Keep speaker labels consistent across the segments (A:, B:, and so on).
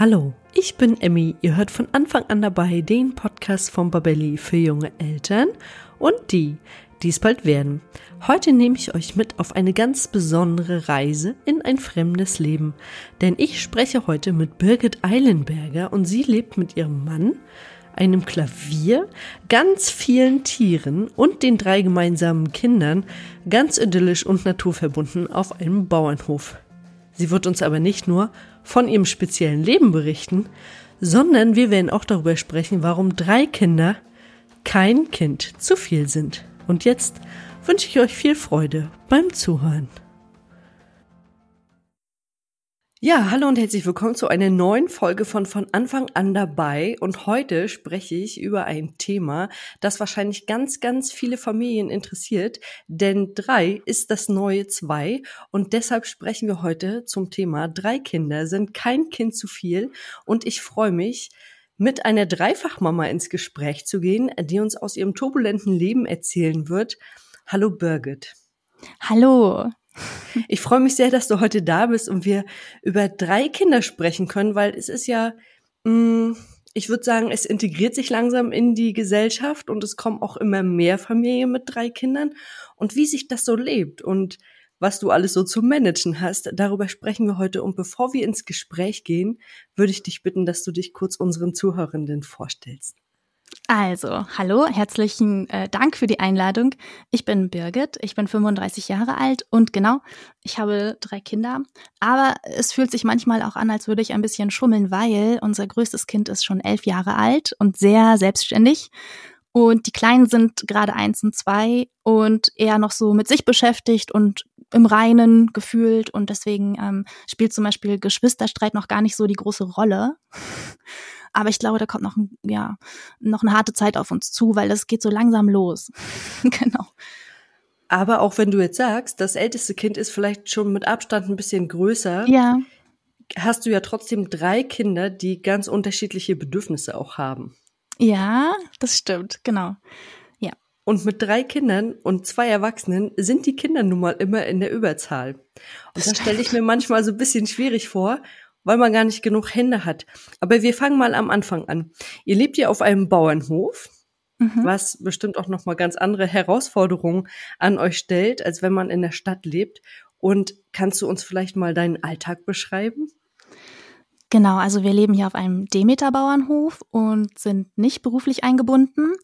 A: Hallo, ich bin Emmy. Ihr hört von Anfang an dabei den Podcast von Babelli für junge Eltern und die, die es bald werden. Heute nehme ich euch mit auf eine ganz besondere Reise in ein fremdes Leben. Denn ich spreche heute mit Birgit Eilenberger und sie lebt mit ihrem Mann, einem Klavier, ganz vielen Tieren und den drei gemeinsamen Kindern ganz idyllisch und naturverbunden auf einem Bauernhof. Sie wird uns aber nicht nur von ihrem speziellen Leben berichten, sondern wir werden auch darüber sprechen, warum drei Kinder kein Kind zu viel sind. Und jetzt wünsche ich euch viel Freude beim Zuhören. Ja, hallo und herzlich willkommen zu einer neuen Folge von von Anfang an dabei. Und heute spreche ich über ein Thema, das wahrscheinlich ganz, ganz viele Familien interessiert. Denn drei ist das neue zwei. Und deshalb sprechen wir heute zum Thema drei Kinder sind kein Kind zu viel. Und ich freue mich, mit einer Dreifachmama ins Gespräch zu gehen, die uns aus ihrem turbulenten Leben erzählen wird. Hallo Birgit.
B: Hallo.
A: Ich freue mich sehr, dass du heute da bist und wir über drei Kinder sprechen können, weil es ist ja, mm, ich würde sagen, es integriert sich langsam in die Gesellschaft und es kommen auch immer mehr Familien mit drei Kindern und wie sich das so lebt und was du alles so zu managen hast, darüber sprechen wir heute. Und bevor wir ins Gespräch gehen, würde ich dich bitten, dass du dich kurz unseren Zuhörenden vorstellst.
B: Also, hallo, herzlichen äh, Dank für die Einladung. Ich bin Birgit, ich bin 35 Jahre alt und genau, ich habe drei Kinder. Aber es fühlt sich manchmal auch an, als würde ich ein bisschen schummeln, weil unser größtes Kind ist schon elf Jahre alt und sehr selbstständig. Und die Kleinen sind gerade eins und zwei und eher noch so mit sich beschäftigt und im Reinen gefühlt. Und deswegen ähm, spielt zum Beispiel Geschwisterstreit noch gar nicht so die große Rolle. Aber ich glaube, da kommt noch, ein, ja, noch eine harte Zeit auf uns zu, weil das geht so langsam los. genau.
A: Aber auch wenn du jetzt sagst, das älteste Kind ist vielleicht schon mit Abstand ein bisschen größer.
B: Ja.
A: Hast du ja trotzdem drei Kinder, die ganz unterschiedliche Bedürfnisse auch haben.
B: Ja, das stimmt, genau. Ja.
A: Und mit drei Kindern und zwei Erwachsenen sind die Kinder nun mal immer in der Überzahl. Und das stelle ich mir manchmal so ein bisschen schwierig vor weil man gar nicht genug Hände hat. Aber wir fangen mal am Anfang an. Ihr lebt ja auf einem Bauernhof, mhm. was bestimmt auch noch mal ganz andere Herausforderungen an euch stellt, als wenn man in der Stadt lebt. Und kannst du uns vielleicht mal deinen Alltag beschreiben?
B: Genau, also wir leben hier auf einem Demeter-Bauernhof und sind nicht beruflich eingebunden.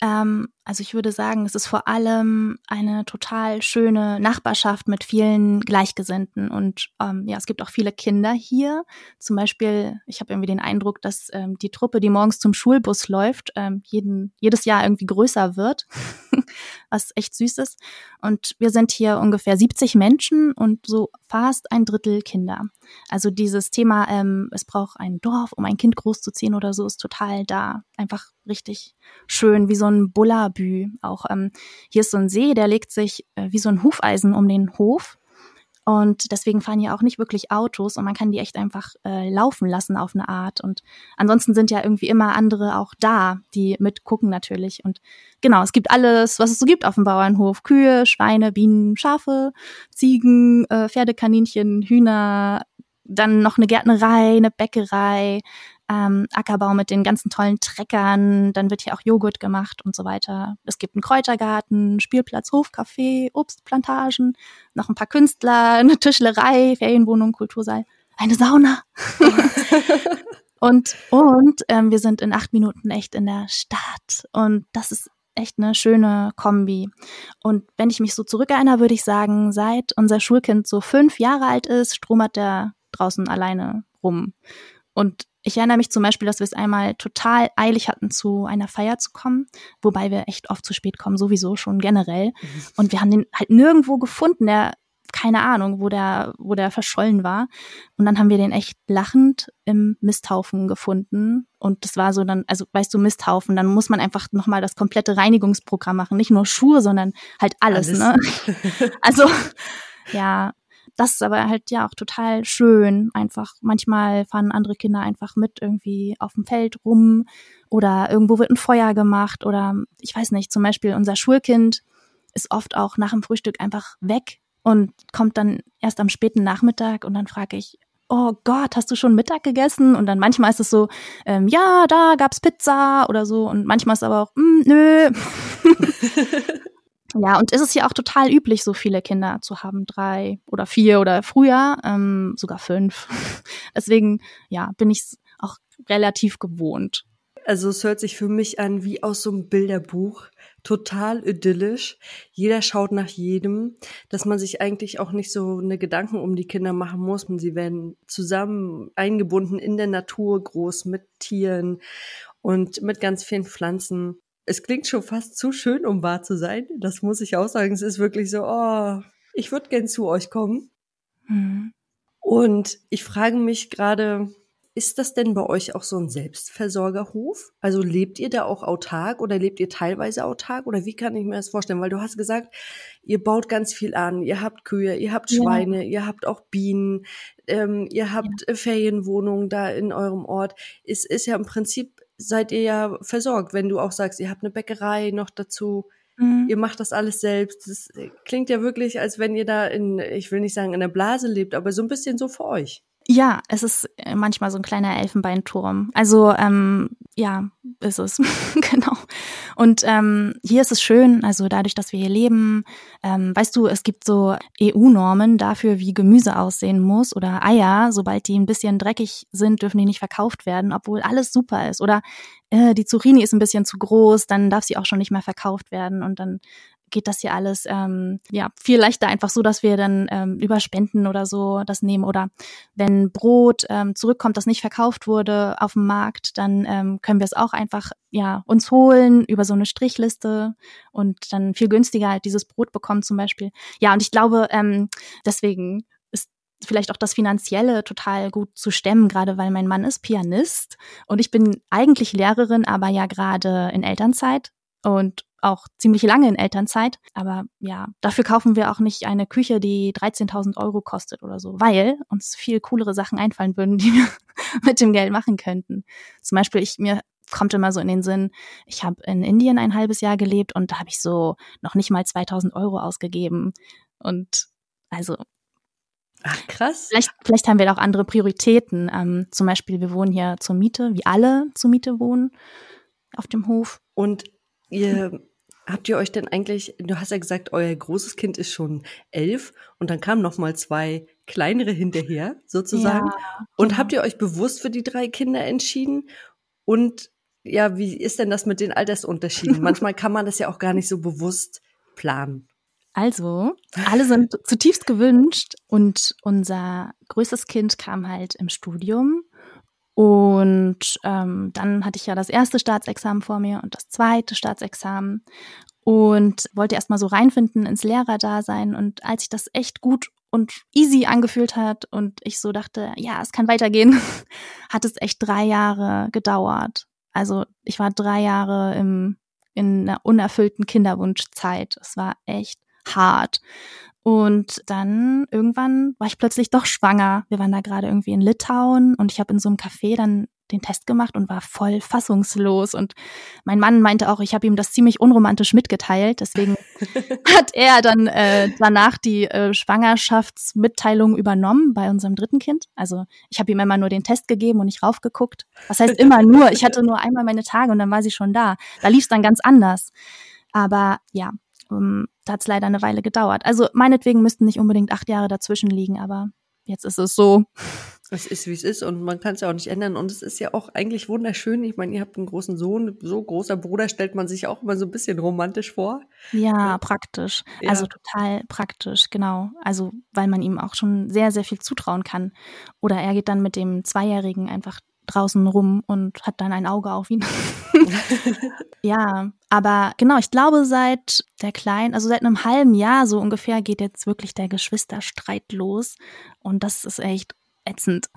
B: Ähm, also ich würde sagen, es ist vor allem eine total schöne Nachbarschaft mit vielen Gleichgesinnten. Und ähm, ja, es gibt auch viele Kinder hier. Zum Beispiel, ich habe irgendwie den Eindruck, dass ähm, die Truppe, die morgens zum Schulbus läuft, ähm, jeden, jedes Jahr irgendwie größer wird, was echt süß ist. Und wir sind hier ungefähr 70 Menschen und so fast ein Drittel Kinder. Also dieses Thema, ähm, es braucht ein Dorf, um ein Kind großzuziehen oder so, ist total da. Einfach richtig schön, wie so ein Bullabü. Auch ähm, hier ist so ein See, der legt sich äh, wie so ein Hufeisen um den Hof. Und deswegen fahren hier auch nicht wirklich Autos und man kann die echt einfach äh, laufen lassen auf eine Art. Und ansonsten sind ja irgendwie immer andere auch da, die mitgucken natürlich. Und genau, es gibt alles, was es so gibt auf dem Bauernhof. Kühe, Schweine, Bienen, Schafe, Ziegen, äh, Pferdekaninchen, Hühner, dann noch eine Gärtnerei, eine Bäckerei, ähm, Ackerbau mit den ganzen tollen Treckern, dann wird hier auch Joghurt gemacht und so weiter. Es gibt einen Kräutergarten, Spielplatz, Hofcafé, Obstplantagen, noch ein paar Künstler, eine Tischlerei, Ferienwohnung, Kultursaal, eine Sauna. und und ähm, wir sind in acht Minuten echt in der Stadt und das ist echt eine schöne Kombi. Und wenn ich mich so zurückerinnere, würde ich sagen, seit unser Schulkind so fünf Jahre alt ist, stromert der draußen alleine rum. Und ich erinnere mich zum Beispiel, dass wir es einmal total eilig hatten, zu einer Feier zu kommen, wobei wir echt oft zu spät kommen, sowieso schon generell. Mhm. Und wir haben den halt nirgendwo gefunden, der, keine Ahnung, wo der, wo der verschollen war. Und dann haben wir den echt lachend im Misthaufen gefunden. Und das war so dann, also weißt du, Misthaufen, dann muss man einfach nochmal das komplette Reinigungsprogramm machen. Nicht nur Schuhe, sondern halt alles, alles. ne? also, ja, das ist aber halt ja auch total schön. Einfach manchmal fahren andere Kinder einfach mit irgendwie auf dem Feld rum oder irgendwo wird ein Feuer gemacht oder ich weiß nicht, zum Beispiel unser Schulkind ist oft auch nach dem Frühstück einfach weg und kommt dann erst am späten Nachmittag und dann frage ich, oh Gott, hast du schon Mittag gegessen? Und dann manchmal ist es so, ähm, ja, da gab's Pizza oder so. Und manchmal ist es aber auch, mm, nö. ja, und ist es ja auch total üblich, so viele Kinder zu haben, drei oder vier oder früher, ähm, sogar fünf. Deswegen, ja, bin ich auch relativ gewohnt.
A: Also es hört sich für mich an wie aus so einem Bilderbuch total idyllisch. Jeder schaut nach jedem, dass man sich eigentlich auch nicht so eine Gedanken um die Kinder machen muss. Sie werden zusammen eingebunden in der Natur groß mit Tieren und mit ganz vielen Pflanzen. Es klingt schon fast zu schön, um wahr zu sein. Das muss ich auch sagen. Es ist wirklich so, oh, ich würde gern zu euch kommen. Mhm. Und ich frage mich gerade, ist das denn bei euch auch so ein Selbstversorgerhof? Also lebt ihr da auch autark oder lebt ihr teilweise autark oder wie kann ich mir das vorstellen? Weil du hast gesagt, ihr baut ganz viel an, ihr habt Kühe, ihr habt Schweine, ja. ihr habt auch Bienen, ähm, ihr habt ja. Ferienwohnungen da in eurem Ort. Es ist ja im Prinzip, seid ihr ja versorgt, wenn du auch sagst, ihr habt eine Bäckerei noch dazu. Mhm. Ihr macht das alles selbst. Das klingt ja wirklich, als wenn ihr da in, ich will nicht sagen in der Blase lebt, aber so ein bisschen so für euch.
B: Ja, es ist äh, manchmal so ein kleiner Elfenbeinturm. Also ähm, ja, ist es genau. Und ähm, hier ist es schön, also dadurch, dass wir hier leben, ähm, weißt du, es gibt so EU-Normen dafür, wie Gemüse aussehen muss oder Eier. Sobald die ein bisschen dreckig sind, dürfen die nicht verkauft werden, obwohl alles super ist. Oder äh, die Zucchini ist ein bisschen zu groß, dann darf sie auch schon nicht mehr verkauft werden und dann geht das hier alles ähm, ja viel leichter einfach so, dass wir dann ähm, über Spenden oder so das nehmen oder wenn Brot ähm, zurückkommt, das nicht verkauft wurde auf dem Markt, dann ähm, können wir es auch einfach ja uns holen über so eine Strichliste und dann viel günstiger halt dieses Brot bekommen zum Beispiel. Ja und ich glaube ähm, deswegen ist vielleicht auch das Finanzielle total gut zu stemmen, gerade weil mein Mann ist Pianist und ich bin eigentlich Lehrerin, aber ja gerade in Elternzeit und auch ziemlich lange in Elternzeit. Aber ja, dafür kaufen wir auch nicht eine Küche, die 13.000 Euro kostet oder so, weil uns viel coolere Sachen einfallen würden, die wir mit dem Geld machen könnten. Zum Beispiel, ich mir kommt immer so in den Sinn, ich habe in Indien ein halbes Jahr gelebt und da habe ich so noch nicht mal 2000 Euro ausgegeben. Und also
A: Ach, krass.
B: Vielleicht, vielleicht haben wir auch andere Prioritäten. Ähm, zum Beispiel, wir wohnen hier zur Miete, wie alle zur Miete wohnen auf dem Hof.
A: Und ihr Habt ihr euch denn eigentlich, du hast ja gesagt, euer großes Kind ist schon elf und dann kamen noch mal zwei kleinere hinterher, sozusagen. Ja, und genau. habt ihr euch bewusst für die drei Kinder entschieden? Und ja, wie ist denn das mit den Altersunterschieden? Manchmal kann man das ja auch gar nicht so bewusst planen.
B: Also, alle sind zutiefst gewünscht und unser größtes Kind kam halt im Studium und ähm, dann hatte ich ja das erste Staatsexamen vor mir und das zweite Staatsexamen und wollte erstmal so reinfinden ins Lehrerdasein. Und als sich das echt gut und easy angefühlt hat und ich so dachte, ja, es kann weitergehen, hat es echt drei Jahre gedauert. Also ich war drei Jahre im, in einer unerfüllten Kinderwunschzeit. Es war echt hart. Und dann irgendwann war ich plötzlich doch schwanger. Wir waren da gerade irgendwie in Litauen und ich habe in so einem Café dann den Test gemacht und war voll fassungslos. Und mein Mann meinte auch, ich habe ihm das ziemlich unromantisch mitgeteilt. Deswegen hat er dann äh, danach die äh, Schwangerschaftsmitteilung übernommen bei unserem dritten Kind. Also ich habe ihm immer nur den Test gegeben und nicht raufgeguckt. Was heißt immer nur? Ich hatte nur einmal meine Tage und dann war sie schon da. Da lief es dann ganz anders. Aber ja, um, da hat es leider eine Weile gedauert. Also meinetwegen müssten nicht unbedingt acht Jahre dazwischen liegen, aber jetzt ist es so.
A: Es ist, wie es ist und man kann es ja auch nicht ändern. Und es ist ja auch eigentlich wunderschön. Ich meine, ihr habt einen großen Sohn, so großer Bruder stellt man sich auch immer so ein bisschen romantisch vor.
B: Ja, praktisch. Ja. Also total praktisch, genau. Also weil man ihm auch schon sehr, sehr viel zutrauen kann. Oder er geht dann mit dem Zweijährigen einfach draußen rum und hat dann ein Auge auf ihn. ja, aber genau, ich glaube, seit der Kleinen, also seit einem halben Jahr so ungefähr, geht jetzt wirklich der Geschwisterstreit los. Und das ist echt ätzend.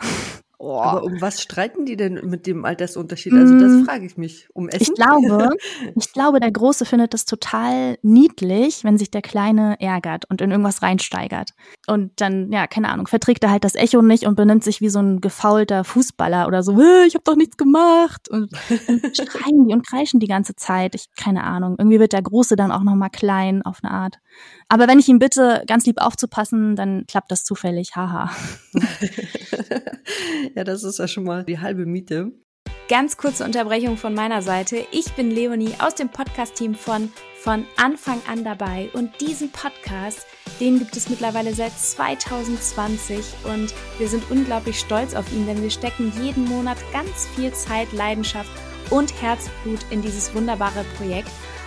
A: Oh. Aber um was streiten die denn mit dem Altersunterschied? Also das mm. frage ich mich. Um Essen?
B: Ich glaube, ich glaube, der Große findet es total niedlich, wenn sich der Kleine ärgert und in irgendwas reinsteigert. Und dann, ja, keine Ahnung, verträgt er halt das Echo nicht und benimmt sich wie so ein gefaulter Fußballer oder so, ich habe doch nichts gemacht. Und, und schreien die und kreischen die ganze Zeit. Ich, keine Ahnung. Irgendwie wird der Große dann auch nochmal klein auf eine Art. Aber wenn ich ihn bitte, ganz lieb aufzupassen, dann klappt das zufällig. Haha.
A: ja, das ist ja schon mal die halbe Miete.
B: Ganz kurze Unterbrechung von meiner Seite. Ich bin Leonie aus dem Podcast-Team von von Anfang an dabei und diesen Podcast, den gibt es mittlerweile seit 2020 und wir sind unglaublich stolz auf ihn, denn wir stecken jeden Monat ganz viel Zeit, Leidenschaft und Herzblut in dieses wunderbare Projekt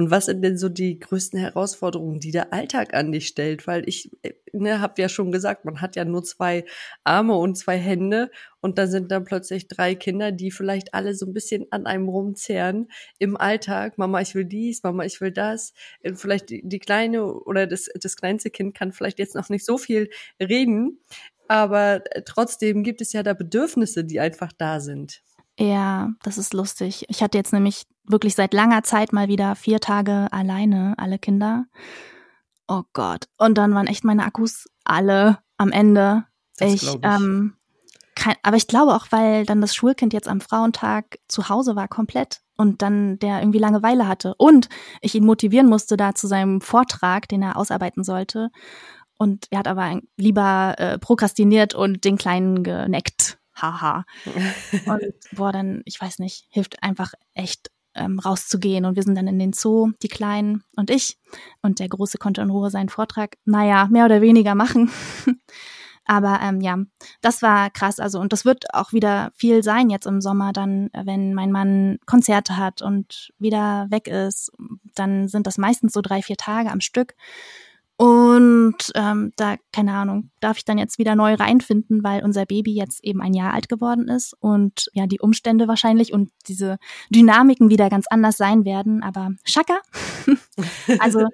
A: Und was sind denn so die größten Herausforderungen, die der Alltag an dich stellt? Weil ich ne, habe ja schon gesagt, man hat ja nur zwei Arme und zwei Hände und da sind dann plötzlich drei Kinder, die vielleicht alle so ein bisschen an einem rumzehren im Alltag. Mama, ich will dies, Mama, ich will das. Äh, vielleicht die, die kleine oder das, das kleinste Kind kann vielleicht jetzt noch nicht so viel reden, aber äh, trotzdem gibt es ja da Bedürfnisse, die einfach da sind.
B: Ja, das ist lustig. Ich hatte jetzt nämlich wirklich seit langer Zeit mal wieder vier Tage alleine, alle Kinder. Oh Gott. Und dann waren echt meine Akkus alle am Ende. Das ich, ich. Ähm, kein, aber ich glaube auch, weil dann das Schulkind jetzt am Frauentag zu Hause war, komplett. Und dann der irgendwie Langeweile hatte. Und ich ihn motivieren musste da zu seinem Vortrag, den er ausarbeiten sollte. Und er hat aber lieber äh, prokrastiniert und den Kleinen geneckt haha. und boah, dann, ich weiß nicht, hilft einfach echt ähm, rauszugehen. Und wir sind dann in den Zoo, die Kleinen und ich. Und der Große konnte in Ruhe seinen Vortrag, naja, mehr oder weniger machen. Aber ähm, ja, das war krass. Also, und das wird auch wieder viel sein jetzt im Sommer, dann, wenn mein Mann Konzerte hat und wieder weg ist, dann sind das meistens so drei, vier Tage am Stück. Und ähm, da, keine Ahnung, darf ich dann jetzt wieder neu reinfinden, weil unser Baby jetzt eben ein Jahr alt geworden ist und ja, die Umstände wahrscheinlich und diese Dynamiken wieder ganz anders sein werden. Aber Schaka. also,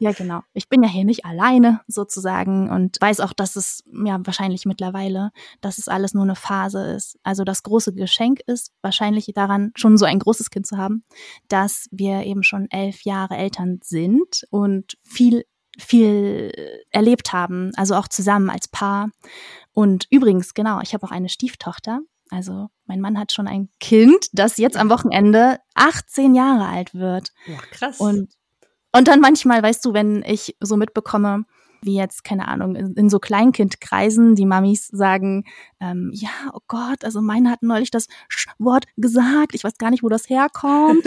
B: ja, genau. Ich bin ja hier nicht alleine sozusagen und weiß auch, dass es ja wahrscheinlich mittlerweile, dass es alles nur eine Phase ist. Also das große Geschenk ist wahrscheinlich daran, schon so ein großes Kind zu haben, dass wir eben schon elf Jahre Eltern sind und viel viel erlebt haben, also auch zusammen als Paar. Und übrigens, genau, ich habe auch eine Stieftochter. Also mein Mann hat schon ein Kind, das jetzt am Wochenende 18 Jahre alt wird.
A: Ja, krass.
B: Und, und dann manchmal, weißt du, wenn ich so mitbekomme, wie jetzt, keine Ahnung, in, so Kleinkindkreisen, die Mamis sagen, ähm, ja, oh Gott, also meine hat neulich das Wort gesagt, ich weiß gar nicht, wo das herkommt.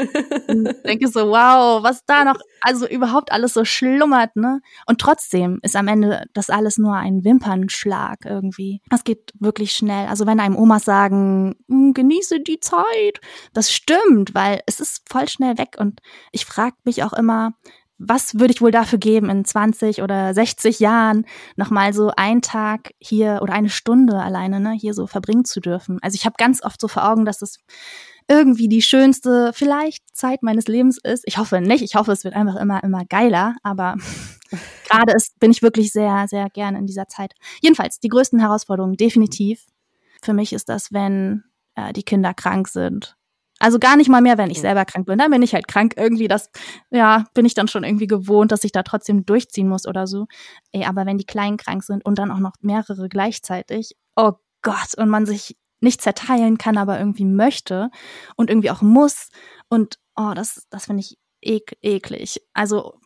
B: und denke so, wow, was da noch, also überhaupt alles so schlummert, ne? Und trotzdem ist am Ende das alles nur ein Wimpernschlag irgendwie. Das geht wirklich schnell. Also wenn einem Omas sagen, hm, genieße die Zeit, das stimmt, weil es ist voll schnell weg und ich frage mich auch immer, was würde ich wohl dafür geben, in 20 oder 60 Jahren nochmal so einen Tag hier oder eine Stunde alleine ne, hier so verbringen zu dürfen. Also ich habe ganz oft so vor Augen, dass es irgendwie die schönste vielleicht Zeit meines Lebens ist. Ich hoffe nicht. Ich hoffe, es wird einfach immer, immer geiler. Aber gerade ist, bin ich wirklich sehr, sehr gerne in dieser Zeit. Jedenfalls, die größten Herausforderungen definitiv. Für mich ist das, wenn äh, die Kinder krank sind also gar nicht mal mehr, wenn ich selber krank bin. Dann bin ich halt krank. Irgendwie das, ja, bin ich dann schon irgendwie gewohnt, dass ich da trotzdem durchziehen muss oder so. Ey, aber wenn die Kleinen krank sind und dann auch noch mehrere gleichzeitig, oh Gott, und man sich nicht zerteilen kann, aber irgendwie möchte und irgendwie auch muss. Und oh, das, das finde ich ek eklig. Also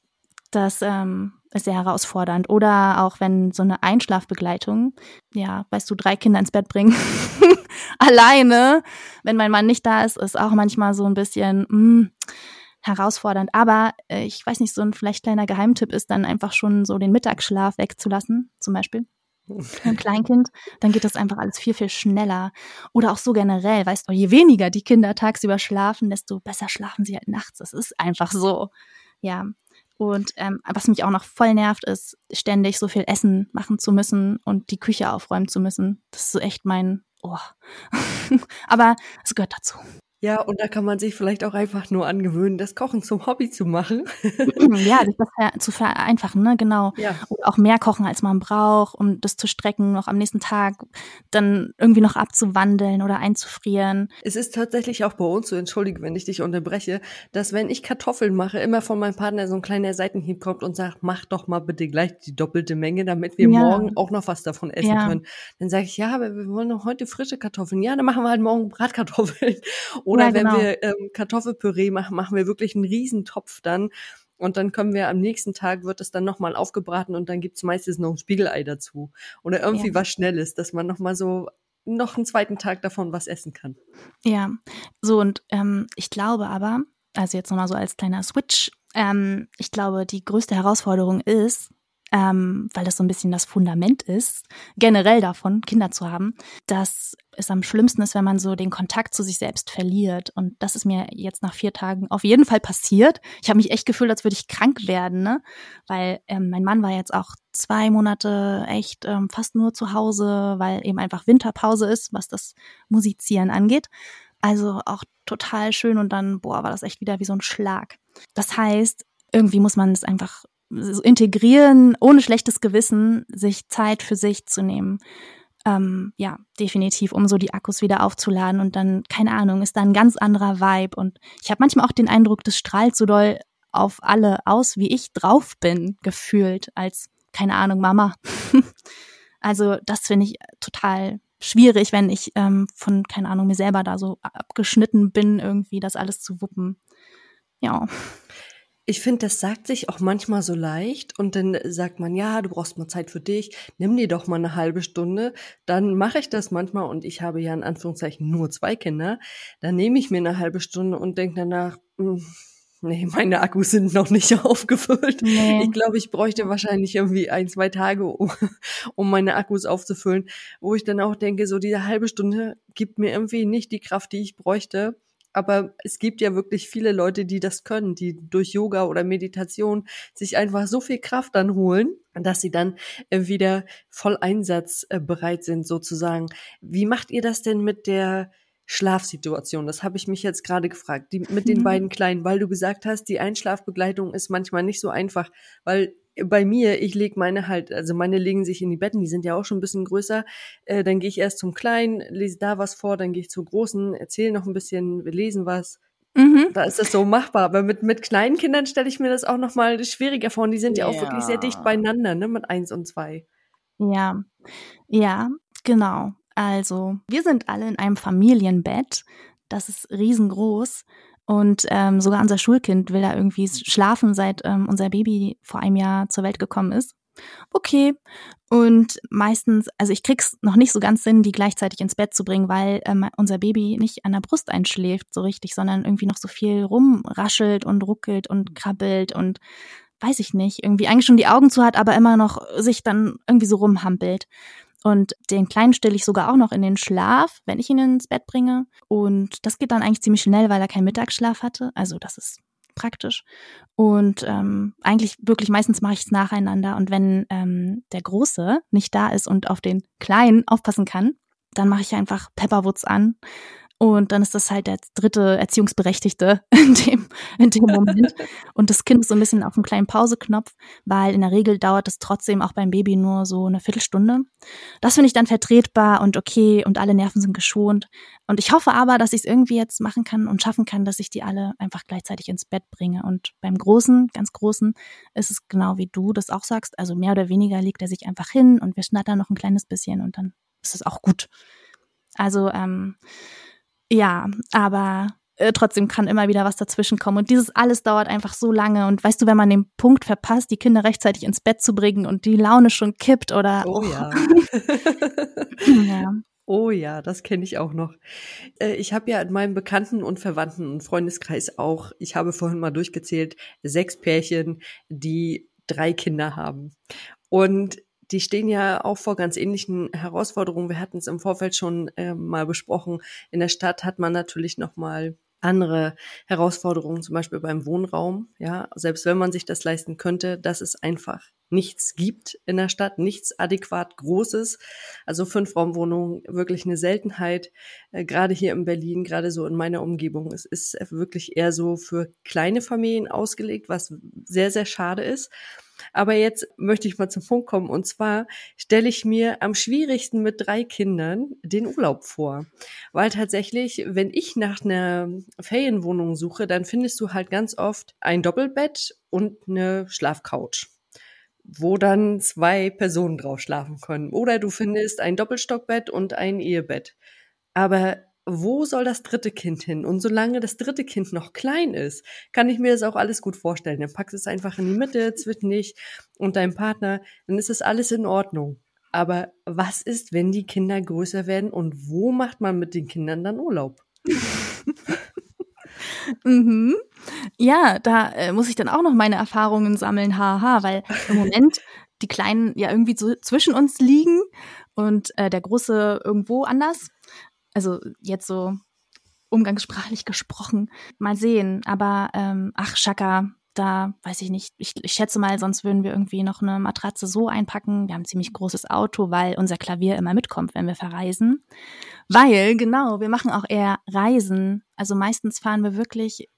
B: das ähm, ist sehr herausfordernd. Oder auch wenn so eine Einschlafbegleitung, ja, weißt du, drei Kinder ins Bett bringen, alleine, wenn mein Mann nicht da ist, ist auch manchmal so ein bisschen, mh, hm, herausfordernd. Aber äh, ich weiß nicht, so ein vielleicht kleiner Geheimtipp ist dann einfach schon so den Mittagsschlaf wegzulassen, zum Beispiel. Ein Kleinkind, dann geht das einfach alles viel, viel schneller. Oder auch so generell, weißt du, je weniger die Kinder tagsüber schlafen, desto besser schlafen sie halt nachts. Das ist einfach so. Ja. Und ähm, was mich auch noch voll nervt, ist, ständig so viel Essen machen zu müssen und die Küche aufräumen zu müssen. Das ist so echt mein, oh. Aber es gehört dazu.
A: Ja, und da kann man sich vielleicht auch einfach nur angewöhnen, das Kochen zum Hobby zu machen.
B: ja, das zu vereinfachen, ne, genau. Ja. Und auch mehr kochen, als man braucht, um das zu strecken, noch am nächsten Tag dann irgendwie noch abzuwandeln oder einzufrieren.
A: Es ist tatsächlich auch bei uns so, entschuldige, wenn ich dich unterbreche, dass wenn ich Kartoffeln mache, immer von meinem Partner so ein kleiner Seitenhieb kommt und sagt, mach doch mal bitte gleich die doppelte Menge, damit wir ja. morgen auch noch was davon essen ja. können. Dann sage ich, ja, aber wir wollen doch heute frische Kartoffeln. Ja, dann machen wir halt morgen Bratkartoffeln. Oder ja, genau. wenn wir ähm, Kartoffelpüree machen, machen wir wirklich einen Riesentopf dann. Und dann können wir am nächsten Tag wird es dann nochmal aufgebraten und dann gibt's meistens noch ein Spiegelei dazu. Oder irgendwie ja. was Schnelles, dass man nochmal so noch einen zweiten Tag davon was essen kann.
B: Ja, so und ähm, ich glaube aber, also jetzt nochmal so als kleiner Switch, ähm, ich glaube, die größte Herausforderung ist, ähm, weil das so ein bisschen das Fundament ist, generell davon, Kinder zu haben, dass es am schlimmsten ist, wenn man so den Kontakt zu sich selbst verliert. Und das ist mir jetzt nach vier Tagen auf jeden Fall passiert. Ich habe mich echt gefühlt, als würde ich krank werden, ne? Weil ähm, mein Mann war jetzt auch zwei Monate echt ähm, fast nur zu Hause, weil eben einfach Winterpause ist, was das Musizieren angeht. Also auch total schön und dann, boah, war das echt wieder wie so ein Schlag. Das heißt, irgendwie muss man es einfach integrieren, ohne schlechtes Gewissen, sich Zeit für sich zu nehmen. Ähm, ja, definitiv, um so die Akkus wieder aufzuladen und dann, keine Ahnung, ist da ein ganz anderer Vibe. Und ich habe manchmal auch den Eindruck, das strahlt so doll auf alle aus, wie ich drauf bin, gefühlt, als, keine Ahnung, Mama. also das finde ich total schwierig, wenn ich ähm, von, keine Ahnung, mir selber da so abgeschnitten bin, irgendwie das alles zu wuppen. Ja.
A: Ich finde, das sagt sich auch manchmal so leicht und dann sagt man, ja, du brauchst mal Zeit für dich, nimm dir doch mal eine halbe Stunde. Dann mache ich das manchmal und ich habe ja in Anführungszeichen nur zwei Kinder. Dann nehme ich mir eine halbe Stunde und denke danach, mh, hm, nee, meine Akkus sind noch nicht aufgefüllt. Nee. Ich glaube, ich bräuchte wahrscheinlich irgendwie ein, zwei Tage, um, um meine Akkus aufzufüllen, wo ich dann auch denke, so diese halbe Stunde gibt mir irgendwie nicht die Kraft, die ich bräuchte aber es gibt ja wirklich viele Leute, die das können, die durch Yoga oder Meditation sich einfach so viel Kraft dann holen, dass sie dann äh, wieder voll einsatzbereit sind sozusagen. Wie macht ihr das denn mit der Schlafsituation? Das habe ich mich jetzt gerade gefragt. Die, mit den mhm. beiden Kleinen, weil du gesagt hast, die Einschlafbegleitung ist manchmal nicht so einfach, weil bei mir, ich lege meine halt, also meine legen sich in die Betten, die sind ja auch schon ein bisschen größer. Äh, dann gehe ich erst zum Kleinen, lese da was vor, dann gehe ich zum Großen, erzähle noch ein bisschen, wir lesen was. Mhm. Da ist das so machbar. Aber mit, mit kleinen Kindern stelle ich mir das auch noch mal schwieriger vor. Und die sind ja. ja auch wirklich sehr dicht beieinander, ne, mit eins und zwei.
B: Ja, ja, genau. Also, wir sind alle in einem Familienbett. Das ist riesengroß. Und ähm, sogar unser Schulkind will da irgendwie schlafen, seit ähm, unser Baby vor einem Jahr zur Welt gekommen ist. Okay. Und meistens, also ich krieg's noch nicht so ganz Sinn, die gleichzeitig ins Bett zu bringen, weil ähm, unser Baby nicht an der Brust einschläft so richtig, sondern irgendwie noch so viel rumraschelt und ruckelt und krabbelt und weiß ich nicht, irgendwie eigentlich schon die Augen zu hat, aber immer noch sich dann irgendwie so rumhampelt. Und den Kleinen stelle ich sogar auch noch in den Schlaf, wenn ich ihn ins Bett bringe. Und das geht dann eigentlich ziemlich schnell, weil er keinen Mittagsschlaf hatte. Also das ist praktisch. Und ähm, eigentlich wirklich meistens mache ich es nacheinander. Und wenn ähm, der Große nicht da ist und auf den Kleinen aufpassen kann, dann mache ich einfach Pepperwoods an und dann ist das halt der dritte Erziehungsberechtigte in dem, in dem Moment. Und das Kind ist so ein bisschen auf einem kleinen Pauseknopf, weil in der Regel dauert es trotzdem auch beim Baby nur so eine Viertelstunde. Das finde ich dann vertretbar und okay und alle Nerven sind geschont. Und ich hoffe aber, dass ich es irgendwie jetzt machen kann und schaffen kann, dass ich die alle einfach gleichzeitig ins Bett bringe. Und beim Großen, ganz Großen, ist es genau wie du das auch sagst. Also mehr oder weniger legt er sich einfach hin und wir schnattern noch ein kleines bisschen und dann ist es auch gut. Also, ähm, ja, aber äh, trotzdem kann immer wieder was dazwischen kommen. Und dieses alles dauert einfach so lange. Und weißt du, wenn man den Punkt verpasst, die Kinder rechtzeitig ins Bett zu bringen und die Laune schon kippt oder.
A: Oh, oh. ja.
B: ja.
A: Oh ja, das kenne ich auch noch. Äh, ich habe ja in meinem Bekannten- und Verwandten- und Freundeskreis auch, ich habe vorhin mal durchgezählt, sechs Pärchen, die drei Kinder haben. Und die stehen ja auch vor ganz ähnlichen Herausforderungen. Wir hatten es im Vorfeld schon äh, mal besprochen. In der Stadt hat man natürlich noch mal andere Herausforderungen, zum Beispiel beim Wohnraum. Ja, selbst wenn man sich das leisten könnte, dass es einfach nichts gibt in der Stadt, nichts adäquat Großes. Also Fünfraumwohnungen wirklich eine Seltenheit, äh, gerade hier in Berlin, gerade so in meiner Umgebung. Es ist wirklich eher so für kleine Familien ausgelegt, was sehr, sehr schade ist. Aber jetzt möchte ich mal zum Punkt kommen. Und zwar stelle ich mir am schwierigsten mit drei Kindern den Urlaub vor. Weil tatsächlich, wenn ich nach einer Ferienwohnung suche, dann findest du halt ganz oft ein Doppelbett und eine Schlafcouch wo dann zwei Personen drauf schlafen können. Oder du findest ein Doppelstockbett und ein Ehebett. Aber wo soll das dritte Kind hin? Und solange das dritte Kind noch klein ist, kann ich mir das auch alles gut vorstellen. Dann packst du es einfach in die Mitte zwischen dich und deinem Partner, dann ist das alles in Ordnung. Aber was ist, wenn die Kinder größer werden und wo macht man mit den Kindern dann Urlaub?
B: mhm. Ja, da äh, muss ich dann auch noch meine Erfahrungen sammeln, haha, weil im Moment die Kleinen ja irgendwie so zwischen uns liegen und äh, der Große irgendwo anders also jetzt so umgangssprachlich gesprochen. Mal sehen. Aber ähm, ach, Schaka, da weiß ich nicht. Ich, ich schätze mal, sonst würden wir irgendwie noch eine Matratze so einpacken. Wir haben ein ziemlich großes Auto, weil unser Klavier immer mitkommt, wenn wir verreisen. Weil, genau, wir machen auch eher Reisen. Also meistens fahren wir wirklich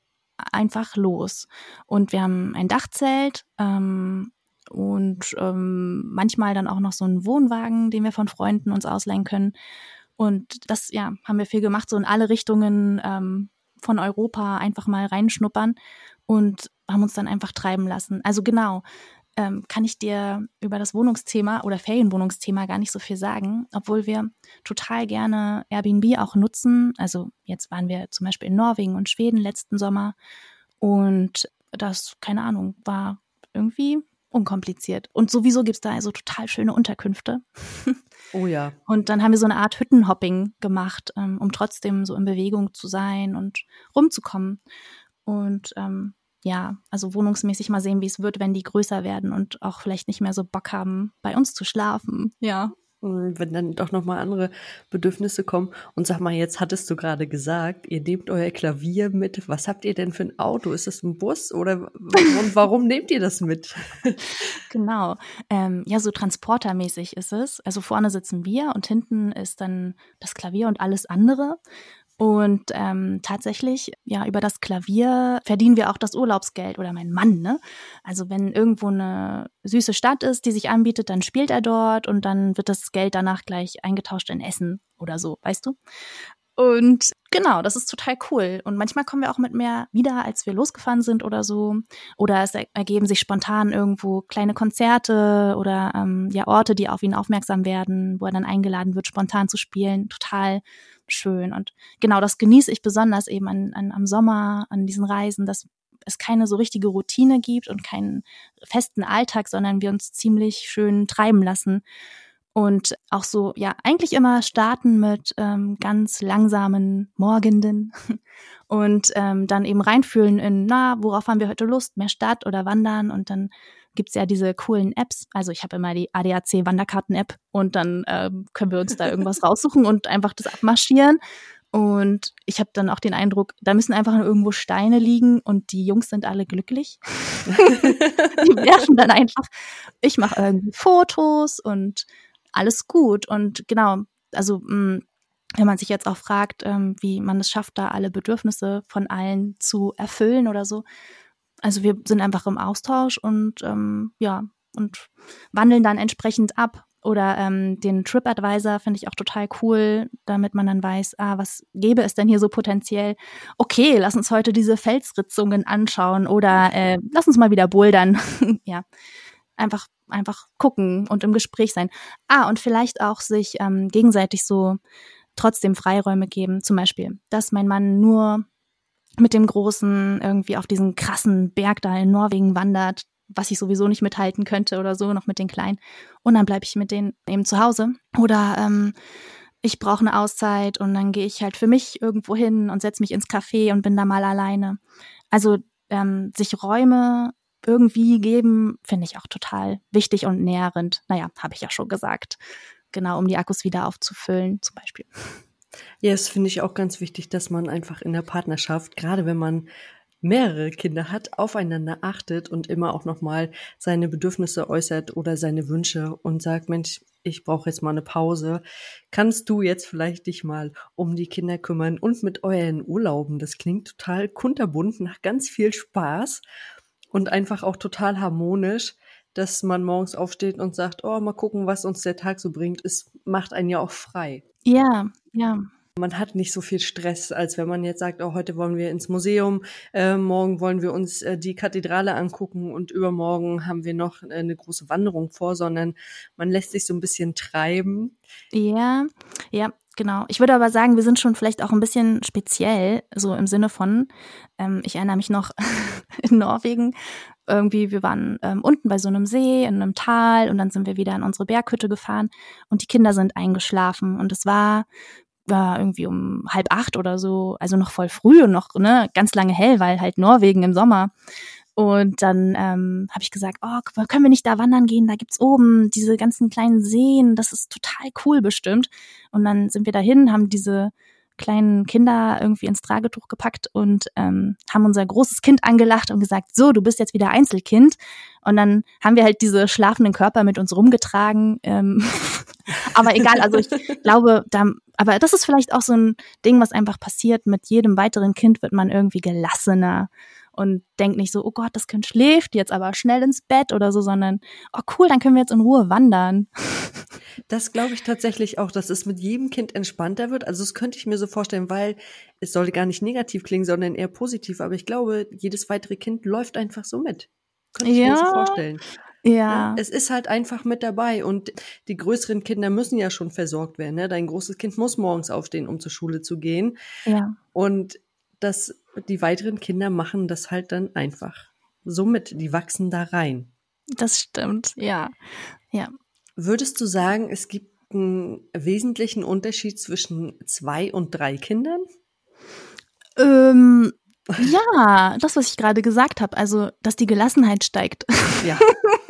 B: einfach los. Und wir haben ein Dachzelt ähm, und ähm, manchmal dann auch noch so einen Wohnwagen, den wir von Freunden uns ausleihen können. Und das, ja, haben wir viel gemacht, so in alle Richtungen ähm, von Europa einfach mal reinschnuppern und haben uns dann einfach treiben lassen. Also genau, ähm, kann ich dir über das Wohnungsthema oder Ferienwohnungsthema gar nicht so viel sagen, obwohl wir total gerne Airbnb auch nutzen. Also jetzt waren wir zum Beispiel in Norwegen und Schweden letzten Sommer und das, keine Ahnung, war irgendwie unkompliziert. Und sowieso gibt's da also total schöne Unterkünfte.
A: Oh ja.
B: Und dann haben wir so eine Art Hüttenhopping gemacht, ähm, um trotzdem so in Bewegung zu sein und rumzukommen. Und ähm, ja, also wohnungsmäßig mal sehen, wie es wird, wenn die größer werden und auch vielleicht nicht mehr so Bock haben, bei uns zu schlafen. Ja.
A: Hm, wenn dann doch nochmal andere Bedürfnisse kommen. Und sag mal, jetzt hattest du gerade gesagt, ihr nehmt euer Klavier mit. Was habt ihr denn für ein Auto? Ist das ein Bus oder und warum nehmt ihr das mit?
B: Genau. Ähm, ja, so transportermäßig ist es. Also vorne sitzen wir und hinten ist dann das Klavier und alles andere. Und ähm, tatsächlich, ja, über das Klavier verdienen wir auch das Urlaubsgeld oder mein Mann, ne? Also wenn irgendwo eine süße Stadt ist, die sich anbietet, dann spielt er dort und dann wird das Geld danach gleich eingetauscht in Essen oder so, weißt du? Und genau, das ist total cool. Und manchmal kommen wir auch mit mehr wieder, als wir losgefahren sind oder so. Oder es ergeben sich spontan irgendwo kleine Konzerte oder ähm, ja Orte, die auf ihn aufmerksam werden, wo er dann eingeladen wird, spontan zu spielen. Total schön. Und genau das genieße ich besonders eben an, an, am Sommer, an diesen Reisen, dass es keine so richtige Routine gibt und keinen festen Alltag, sondern wir uns ziemlich schön treiben lassen. Und auch so, ja, eigentlich immer starten mit ähm, ganz langsamen Morgenden und ähm, dann eben reinfühlen in, na, worauf haben wir heute Lust? Mehr Stadt oder Wandern? Und dann gibt's ja diese coolen Apps. Also ich habe immer die ADAC Wanderkarten-App und dann äh, können wir uns da irgendwas raussuchen und einfach das abmarschieren. Und ich habe dann auch den Eindruck, da müssen einfach irgendwo Steine liegen und die Jungs sind alle glücklich. die werfen dann einfach. Ich mache irgendwie Fotos und alles gut. Und genau, also mh, wenn man sich jetzt auch fragt, ähm, wie man es schafft, da alle Bedürfnisse von allen zu erfüllen oder so, also wir sind einfach im Austausch und ähm, ja, und wandeln dann entsprechend ab. Oder ähm, den TripAdvisor finde ich auch total cool, damit man dann weiß, ah, was gäbe es denn hier so potenziell? Okay, lass uns heute diese Felsritzungen anschauen oder äh, lass uns mal wieder bouldern. ja, einfach einfach gucken und im Gespräch sein. Ah, und vielleicht auch sich ähm, gegenseitig so trotzdem Freiräume geben. Zum Beispiel, dass mein Mann nur mit dem Großen irgendwie auf diesen krassen Berg da in Norwegen wandert, was ich sowieso nicht mithalten könnte oder so, noch mit den Kleinen. Und dann bleibe ich mit denen eben zu Hause. Oder ähm, ich brauche eine Auszeit und dann gehe ich halt für mich irgendwo hin und setze mich ins Café und bin da mal alleine. Also ähm, sich Räume irgendwie geben, finde ich auch total wichtig und nährend. Naja, habe ich ja schon gesagt. Genau, um die Akkus wieder aufzufüllen, zum Beispiel.
A: Ja, das finde ich auch ganz wichtig, dass man einfach in der Partnerschaft, gerade wenn man mehrere Kinder hat, aufeinander achtet und immer auch nochmal seine Bedürfnisse äußert oder seine Wünsche und sagt, Mensch, ich brauche jetzt mal eine Pause. Kannst du jetzt vielleicht dich mal um die Kinder kümmern und mit euren Urlauben? Das klingt total kunterbunt, nach ganz viel Spaß und einfach auch total harmonisch, dass man morgens aufsteht und sagt, oh, mal gucken, was uns der Tag so bringt. Es macht einen ja auch frei.
B: Ja, ja.
A: Man hat nicht so viel Stress, als wenn man jetzt sagt, oh, heute wollen wir ins Museum, äh, morgen wollen wir uns äh, die Kathedrale angucken und übermorgen haben wir noch äh, eine große Wanderung vor, sondern man lässt sich so ein bisschen treiben.
B: Ja, ja, genau. Ich würde aber sagen, wir sind schon vielleicht auch ein bisschen speziell, so im Sinne von, ähm, ich erinnere mich noch in Norwegen, irgendwie, wir waren ähm, unten bei so einem See, in einem Tal und dann sind wir wieder in unsere Berghütte gefahren und die Kinder sind eingeschlafen und es war war irgendwie um halb acht oder so, also noch voll früh und noch ne, ganz lange hell, weil halt Norwegen im Sommer. Und dann ähm, habe ich gesagt, oh, können wir nicht da wandern gehen? Da gibt's oben diese ganzen kleinen Seen, das ist total cool bestimmt. Und dann sind wir dahin, haben diese kleinen Kinder irgendwie ins Tragetuch gepackt und ähm, haben unser großes Kind angelacht und gesagt, so, du bist jetzt wieder Einzelkind. Und dann haben wir halt diese schlafenden Körper mit uns rumgetragen. Ähm, aber egal, also ich glaube, da, aber das ist vielleicht auch so ein Ding, was einfach passiert. Mit jedem weiteren Kind wird man irgendwie gelassener und denkt nicht so, oh Gott, das Kind schläft jetzt aber schnell ins Bett oder so, sondern, oh cool, dann können wir jetzt in Ruhe wandern.
A: Das glaube ich tatsächlich auch, dass es mit jedem Kind entspannter wird. Also das könnte ich mir so vorstellen, weil es sollte gar nicht negativ klingen, sondern eher positiv. Aber ich glaube, jedes weitere Kind läuft einfach so mit. Könnte ich ja. mir so vorstellen. Ja. Es ist halt einfach mit dabei und die größeren Kinder müssen ja schon versorgt werden. Ne? Dein großes Kind muss morgens aufstehen, um zur Schule zu gehen. Ja. Und das die weiteren Kinder machen das halt dann einfach. Somit, die wachsen da rein.
B: Das stimmt, ja. Ja.
A: Würdest du sagen, es gibt einen wesentlichen Unterschied zwischen zwei und drei Kindern?
B: Ähm, ja, das, was ich gerade gesagt habe, also, dass die Gelassenheit steigt. Ja.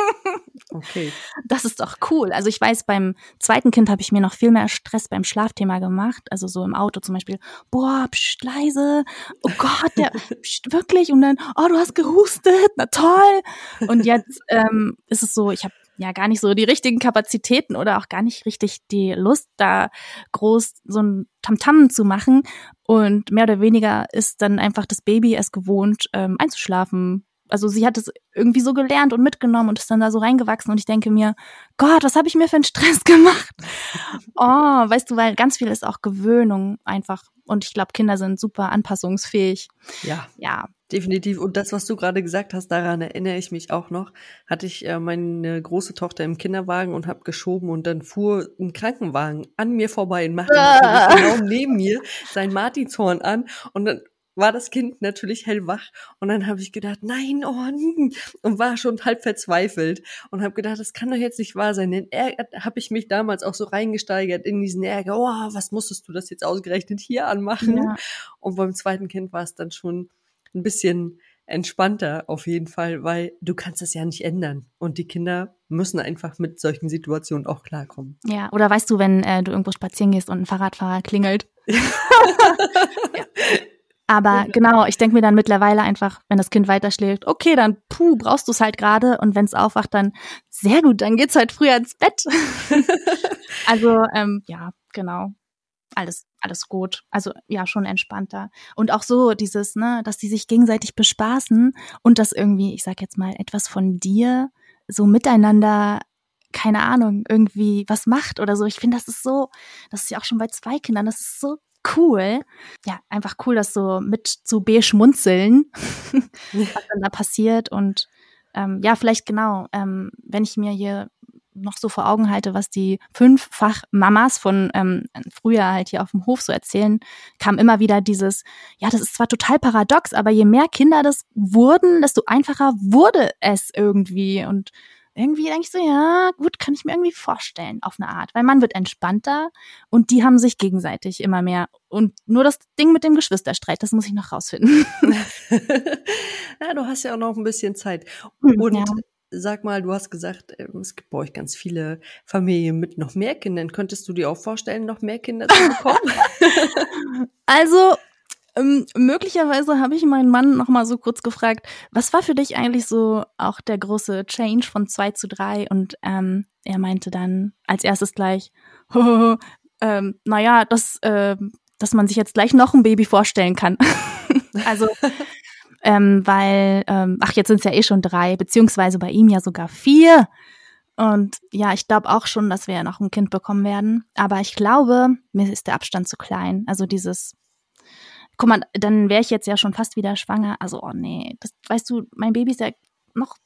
B: Okay. Das ist doch cool. Also ich weiß, beim zweiten Kind habe ich mir noch viel mehr Stress beim Schlafthema gemacht. Also so im Auto zum Beispiel, boah, pst, leise, oh Gott, der, pst, wirklich? Und dann, oh, du hast gehustet, na toll. Und jetzt ähm, ist es so, ich habe ja gar nicht so die richtigen Kapazitäten oder auch gar nicht richtig die Lust, da groß so ein Tamtam zu machen. Und mehr oder weniger ist dann einfach das Baby es gewohnt, ähm, einzuschlafen also sie hat es irgendwie so gelernt und mitgenommen und ist dann da so reingewachsen und ich denke mir, Gott, was habe ich mir für einen Stress gemacht? Oh, weißt du, weil ganz viel ist auch Gewöhnung einfach und ich glaube, Kinder sind super anpassungsfähig.
A: Ja. Ja. Definitiv. Und das, was du gerade gesagt hast, daran erinnere ich mich auch noch. Hatte ich äh, meine große Tochter im Kinderwagen und habe geschoben und dann fuhr ein Krankenwagen an mir vorbei und machte ah. genau neben mir sein Martinshorn an und dann war das Kind natürlich hellwach und dann habe ich gedacht, nein, oh, und war schon halb verzweifelt und habe gedacht, das kann doch jetzt nicht wahr sein. Denn habe ich mich damals auch so reingesteigert in diesen Ärger, oh, was musstest du das jetzt ausgerechnet hier anmachen? Ja. Und beim zweiten Kind war es dann schon ein bisschen entspannter auf jeden Fall, weil du kannst das ja nicht ändern und die Kinder müssen einfach mit solchen Situationen auch klarkommen.
B: Ja, oder weißt du, wenn äh, du irgendwo spazieren gehst und ein Fahrradfahrer klingelt? ja. Aber genau, ich denke mir dann mittlerweile einfach, wenn das Kind weiterschläft, okay, dann puh, brauchst du es halt gerade und wenn es aufwacht, dann sehr gut, dann geht's halt früher ins Bett. also ähm, ja, genau. Alles, alles gut. Also ja, schon entspannter. Und auch so dieses, ne, dass die sich gegenseitig bespaßen und dass irgendwie, ich sag jetzt mal, etwas von dir so miteinander keine Ahnung, irgendwie was macht oder so. Ich finde, das ist so, das ist ja auch schon bei zwei Kindern, das ist so cool. Ja, einfach cool, das so mit zu beschmunzeln, was dann da passiert. Und ähm, ja, vielleicht genau, ähm, wenn ich mir hier noch so vor Augen halte, was die fünffach Mamas von ähm, früher halt hier auf dem Hof so erzählen, kam immer wieder dieses, ja, das ist zwar total paradox, aber je mehr Kinder das wurden, desto einfacher wurde es irgendwie. Und irgendwie denke ich so, ja, gut, kann ich mir irgendwie vorstellen, auf eine Art. Weil man wird entspannter und die haben sich gegenseitig immer mehr. Und nur das Ding mit dem Geschwisterstreit, das muss ich noch rausfinden.
A: ja, du hast ja auch noch ein bisschen Zeit. Hm, und ja. sag mal, du hast gesagt, ähm, es gibt bei euch ganz viele Familien mit noch mehr Kindern. Könntest du dir auch vorstellen, noch mehr Kinder zu bekommen?
B: also, ähm, möglicherweise habe ich meinen Mann noch mal so kurz gefragt, was war für dich eigentlich so auch der große Change von zwei zu drei? Und ähm, er meinte dann als erstes gleich, ähm, naja, dass, äh, dass man sich jetzt gleich noch ein Baby vorstellen kann. also ähm, weil, ähm, ach, jetzt sind es ja eh schon drei, beziehungsweise bei ihm ja sogar vier. Und ja, ich glaube auch schon, dass wir ja noch ein Kind bekommen werden. Aber ich glaube, mir ist der Abstand zu klein. Also dieses guck mal, dann wäre ich jetzt ja schon fast wieder schwanger. Also, oh nee, das, weißt du, mein Baby ist ja noch,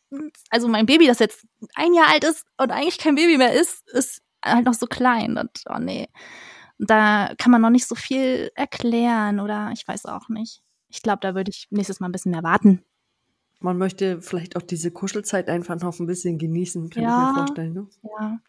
B: also mein Baby, das jetzt ein Jahr alt ist und eigentlich kein Baby mehr ist, ist halt noch so klein. Und oh nee, da kann man noch nicht so viel erklären oder ich weiß auch nicht. Ich glaube, da würde ich nächstes Mal ein bisschen mehr warten.
A: Man möchte vielleicht auch diese Kuschelzeit einfach noch ein bisschen genießen, kann ja, ich mir vorstellen. Ne?
B: Ja.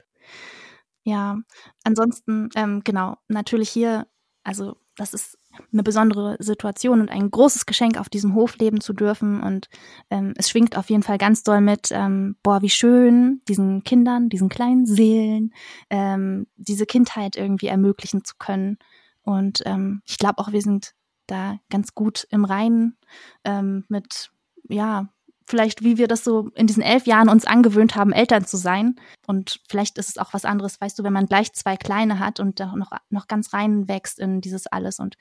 B: Ja, ansonsten, ähm, genau, natürlich hier, also das ist eine besondere Situation und ein großes Geschenk, auf diesem Hof leben zu dürfen. Und ähm, es schwingt auf jeden Fall ganz doll mit, ähm, boah, wie schön, diesen Kindern, diesen kleinen Seelen, ähm, diese Kindheit irgendwie ermöglichen zu können. Und ähm, ich glaube auch, wir sind da ganz gut im Reinen ähm, mit, ja, vielleicht, wie wir das so in diesen elf Jahren uns angewöhnt haben, Eltern zu sein. Und vielleicht ist es auch was anderes, weißt du, wenn man gleich zwei Kleine hat und da noch, noch ganz reinwächst in dieses alles und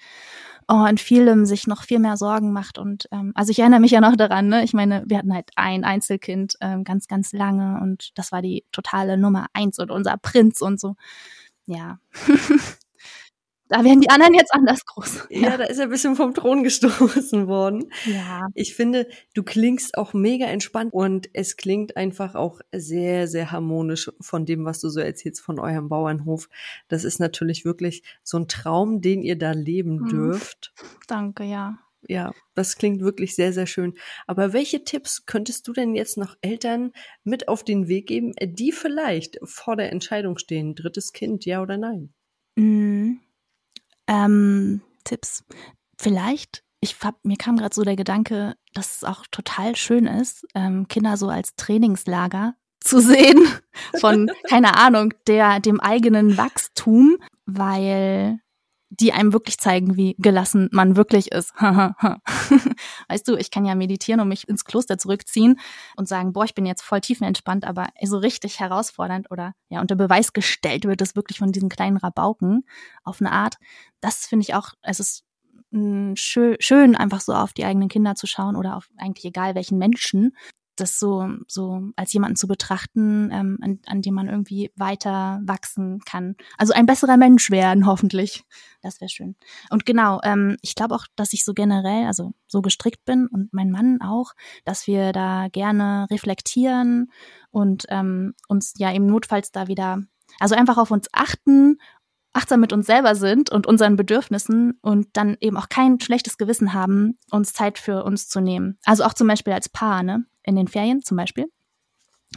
B: oh, in vielem sich noch viel mehr Sorgen macht. Und ähm, also ich erinnere mich ja noch daran, ne? Ich meine, wir hatten halt ein Einzelkind ähm, ganz, ganz lange und das war die totale Nummer eins und unser Prinz und so. Ja. Da werden die anderen jetzt anders groß.
A: Ja, ja, da ist er ein bisschen vom Thron gestoßen worden. Ja. Ich finde, du klingst auch mega entspannt und es klingt einfach auch sehr, sehr harmonisch von dem, was du so erzählst von eurem Bauernhof. Das ist natürlich wirklich so ein Traum, den ihr da leben mhm. dürft.
B: Danke, ja.
A: Ja, das klingt wirklich sehr, sehr schön. Aber welche Tipps könntest du denn jetzt noch Eltern mit auf den Weg geben, die vielleicht vor der Entscheidung stehen, drittes Kind, ja oder nein?
B: Mhm. Ähm, Tipps. Vielleicht, ich hab, mir kam gerade so der Gedanke, dass es auch total schön ist, ähm, Kinder so als Trainingslager zu sehen von, keine Ahnung, der, dem eigenen Wachstum, weil die einem wirklich zeigen, wie gelassen man wirklich ist. weißt du, ich kann ja meditieren und mich ins Kloster zurückziehen und sagen, boah, ich bin jetzt voll tiefenentspannt, aber so richtig herausfordernd oder ja unter Beweis gestellt wird es wirklich von diesen kleinen Rabauken auf eine Art. Das finde ich auch, es ist schön, schön, einfach so auf die eigenen Kinder zu schauen oder auf eigentlich egal welchen Menschen das so, so als jemanden zu betrachten, ähm, an, an dem man irgendwie weiter wachsen kann. Also ein besserer Mensch werden, hoffentlich. Das wäre schön. Und genau, ähm, ich glaube auch, dass ich so generell, also so gestrickt bin und mein Mann auch, dass wir da gerne reflektieren und ähm, uns ja eben notfalls da wieder, also einfach auf uns achten achtsam mit uns selber sind und unseren Bedürfnissen und dann eben auch kein schlechtes Gewissen haben, uns Zeit für uns zu nehmen. Also auch zum Beispiel als Paar, ne? In den Ferien zum Beispiel,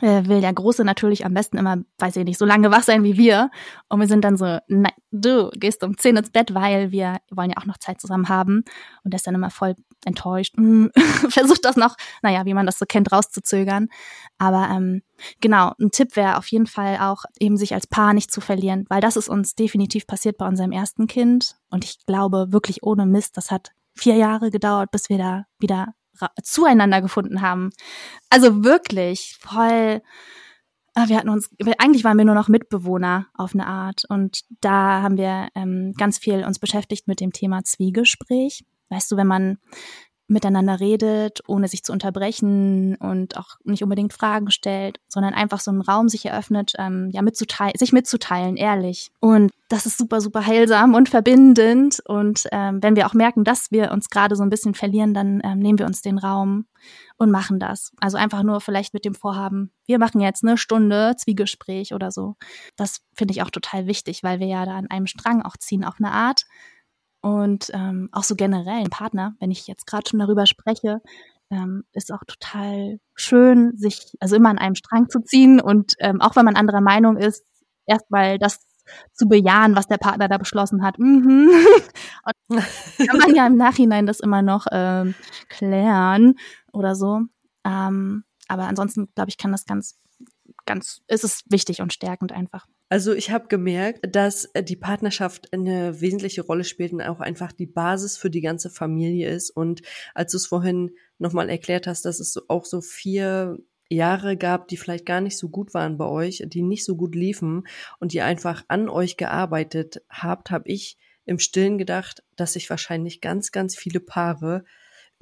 B: äh, will der Große natürlich am besten immer, weiß ich nicht, so lange wach sein wie wir. Und wir sind dann so, nein, du gehst um 10 ins Bett, weil wir wollen ja auch noch Zeit zusammen haben. Und der ist dann immer voll enttäuscht, mm, versucht das noch, naja, wie man das so kennt, rauszuzögern. Aber ähm, genau, ein Tipp wäre auf jeden Fall auch, eben sich als Paar nicht zu verlieren, weil das ist uns definitiv passiert bei unserem ersten Kind. Und ich glaube wirklich ohne Mist, das hat vier Jahre gedauert, bis wir da wieder zueinander gefunden haben. Also wirklich voll. Ah, wir hatten uns, eigentlich waren wir nur noch Mitbewohner auf eine Art und da haben wir ähm, ganz viel uns beschäftigt mit dem Thema Zwiegespräch. Weißt du, wenn man miteinander redet, ohne sich zu unterbrechen und auch nicht unbedingt Fragen stellt, sondern einfach so einen Raum sich eröffnet, ähm, ja, mitzuteilen, sich mitzuteilen, ehrlich. Und das ist super, super heilsam und verbindend. Und ähm, wenn wir auch merken, dass wir uns gerade so ein bisschen verlieren, dann ähm, nehmen wir uns den Raum und machen das. Also einfach nur vielleicht mit dem Vorhaben, wir machen jetzt eine Stunde Zwiegespräch oder so. Das finde ich auch total wichtig, weil wir ja da an einem Strang auch ziehen auf eine Art und ähm, auch so generell ein Partner, wenn ich jetzt gerade schon darüber spreche, ähm, ist auch total schön, sich also immer an einem Strang zu ziehen und ähm, auch wenn man anderer Meinung ist, erstmal das zu bejahen, was der Partner da beschlossen hat. Mhm. Kann man ja im Nachhinein das immer noch ähm, klären oder so. Ähm, aber ansonsten, glaube ich, kann das ganz, ganz, ist es wichtig und stärkend einfach.
A: Also ich habe gemerkt, dass äh, die Partnerschaft eine wesentliche Rolle spielt und auch einfach die Basis für die ganze Familie ist. Und als du es vorhin nochmal erklärt hast, dass es auch so vier Jahre gab, die vielleicht gar nicht so gut waren bei euch, die nicht so gut liefen und ihr einfach an euch gearbeitet habt, habe ich im Stillen gedacht, dass sich wahrscheinlich ganz, ganz viele Paare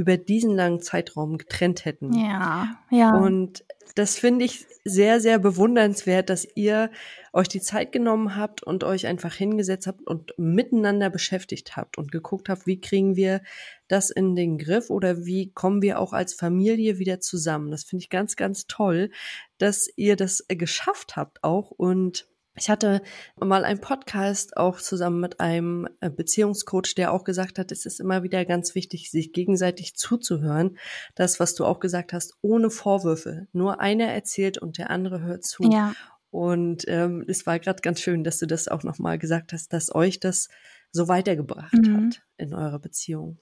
A: über diesen langen Zeitraum getrennt hätten.
B: Ja, ja.
A: Und das finde ich sehr, sehr bewundernswert, dass ihr euch die Zeit genommen habt und euch einfach hingesetzt habt und miteinander beschäftigt habt und geguckt habt, wie kriegen wir das in den Griff oder wie kommen wir auch als Familie wieder zusammen. Das finde ich ganz, ganz toll, dass ihr das geschafft habt auch und ich hatte mal einen Podcast auch zusammen mit einem äh, Beziehungscoach, der auch gesagt hat, es ist immer wieder ganz wichtig, sich gegenseitig zuzuhören. Das, was du auch gesagt hast, ohne Vorwürfe. Nur einer erzählt und der andere hört zu. Ja. Und ähm, es war gerade ganz schön, dass du das auch nochmal gesagt hast, dass euch das so weitergebracht mhm. hat in eurer Beziehung.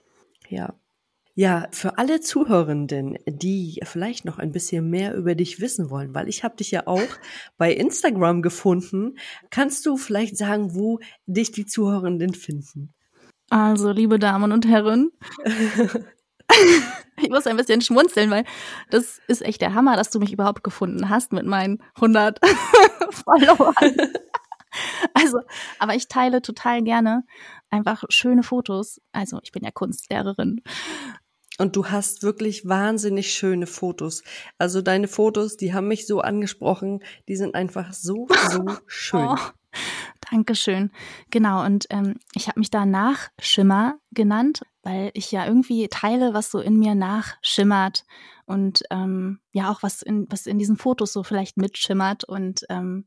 A: Ja. Ja, für alle Zuhörenden, die vielleicht noch ein bisschen mehr über dich wissen wollen, weil ich habe dich ja auch bei Instagram gefunden, kannst du vielleicht sagen, wo dich die Zuhörenden finden?
B: Also, liebe Damen und Herren, ich muss ein bisschen schmunzeln, weil das ist echt der Hammer, dass du mich überhaupt gefunden hast mit meinen 100 Followern. Also, aber ich teile total gerne einfach schöne Fotos. Also, ich bin ja Kunstlehrerin.
A: Und du hast wirklich wahnsinnig schöne Fotos. Also deine Fotos, die haben mich so angesprochen, die sind einfach so, so schön. Oh,
B: Dankeschön. Genau, und ähm, ich habe mich da Nachschimmer genannt, weil ich ja irgendwie teile, was so in mir nachschimmert und ähm, ja auch was in, was in diesen Fotos so vielleicht mitschimmert und ähm,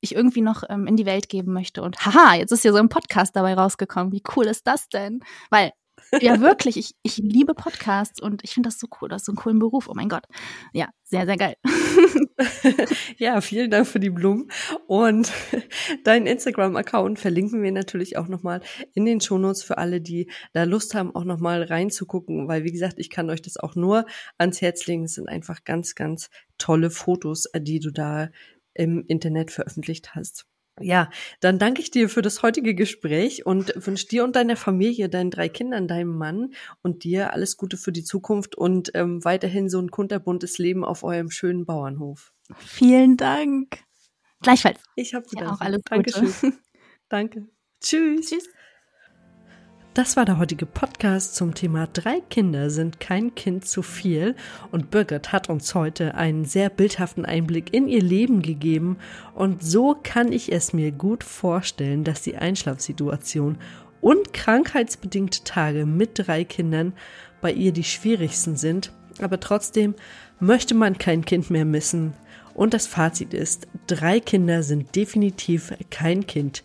B: ich irgendwie noch ähm, in die Welt geben möchte. Und haha, jetzt ist hier so ein Podcast dabei rausgekommen. Wie cool ist das denn? Weil ja, wirklich. Ich, ich liebe Podcasts und ich finde das so cool. Das ist so ein coolen Beruf. Oh mein Gott. Ja, sehr, sehr geil.
A: ja, vielen Dank für die Blumen. Und deinen Instagram-Account verlinken wir natürlich auch nochmal in den Shownotes für alle, die da Lust haben, auch nochmal reinzugucken. Weil, wie gesagt, ich kann euch das auch nur ans Herz legen. Es sind einfach ganz, ganz tolle Fotos, die du da im Internet veröffentlicht hast. Ja, dann danke ich dir für das heutige Gespräch und wünsche dir und deiner Familie, deinen drei Kindern, deinem Mann und dir alles Gute für die Zukunft und ähm, weiterhin so ein kunterbuntes Leben auf eurem schönen Bauernhof.
B: Vielen Dank. Gleichfalls.
A: Ich habe ja auch alles Gute. Dankeschön. Danke. Tschüss. Tschüss. Das war der heutige Podcast zum Thema Drei Kinder sind kein Kind zu viel. Und Birgit hat uns heute einen sehr bildhaften Einblick in ihr Leben gegeben. Und so kann ich es mir gut vorstellen, dass die Einschlafsituation und krankheitsbedingte Tage mit drei Kindern bei ihr die schwierigsten sind, aber trotzdem möchte man kein Kind mehr missen. Und das Fazit ist, drei Kinder sind definitiv kein Kind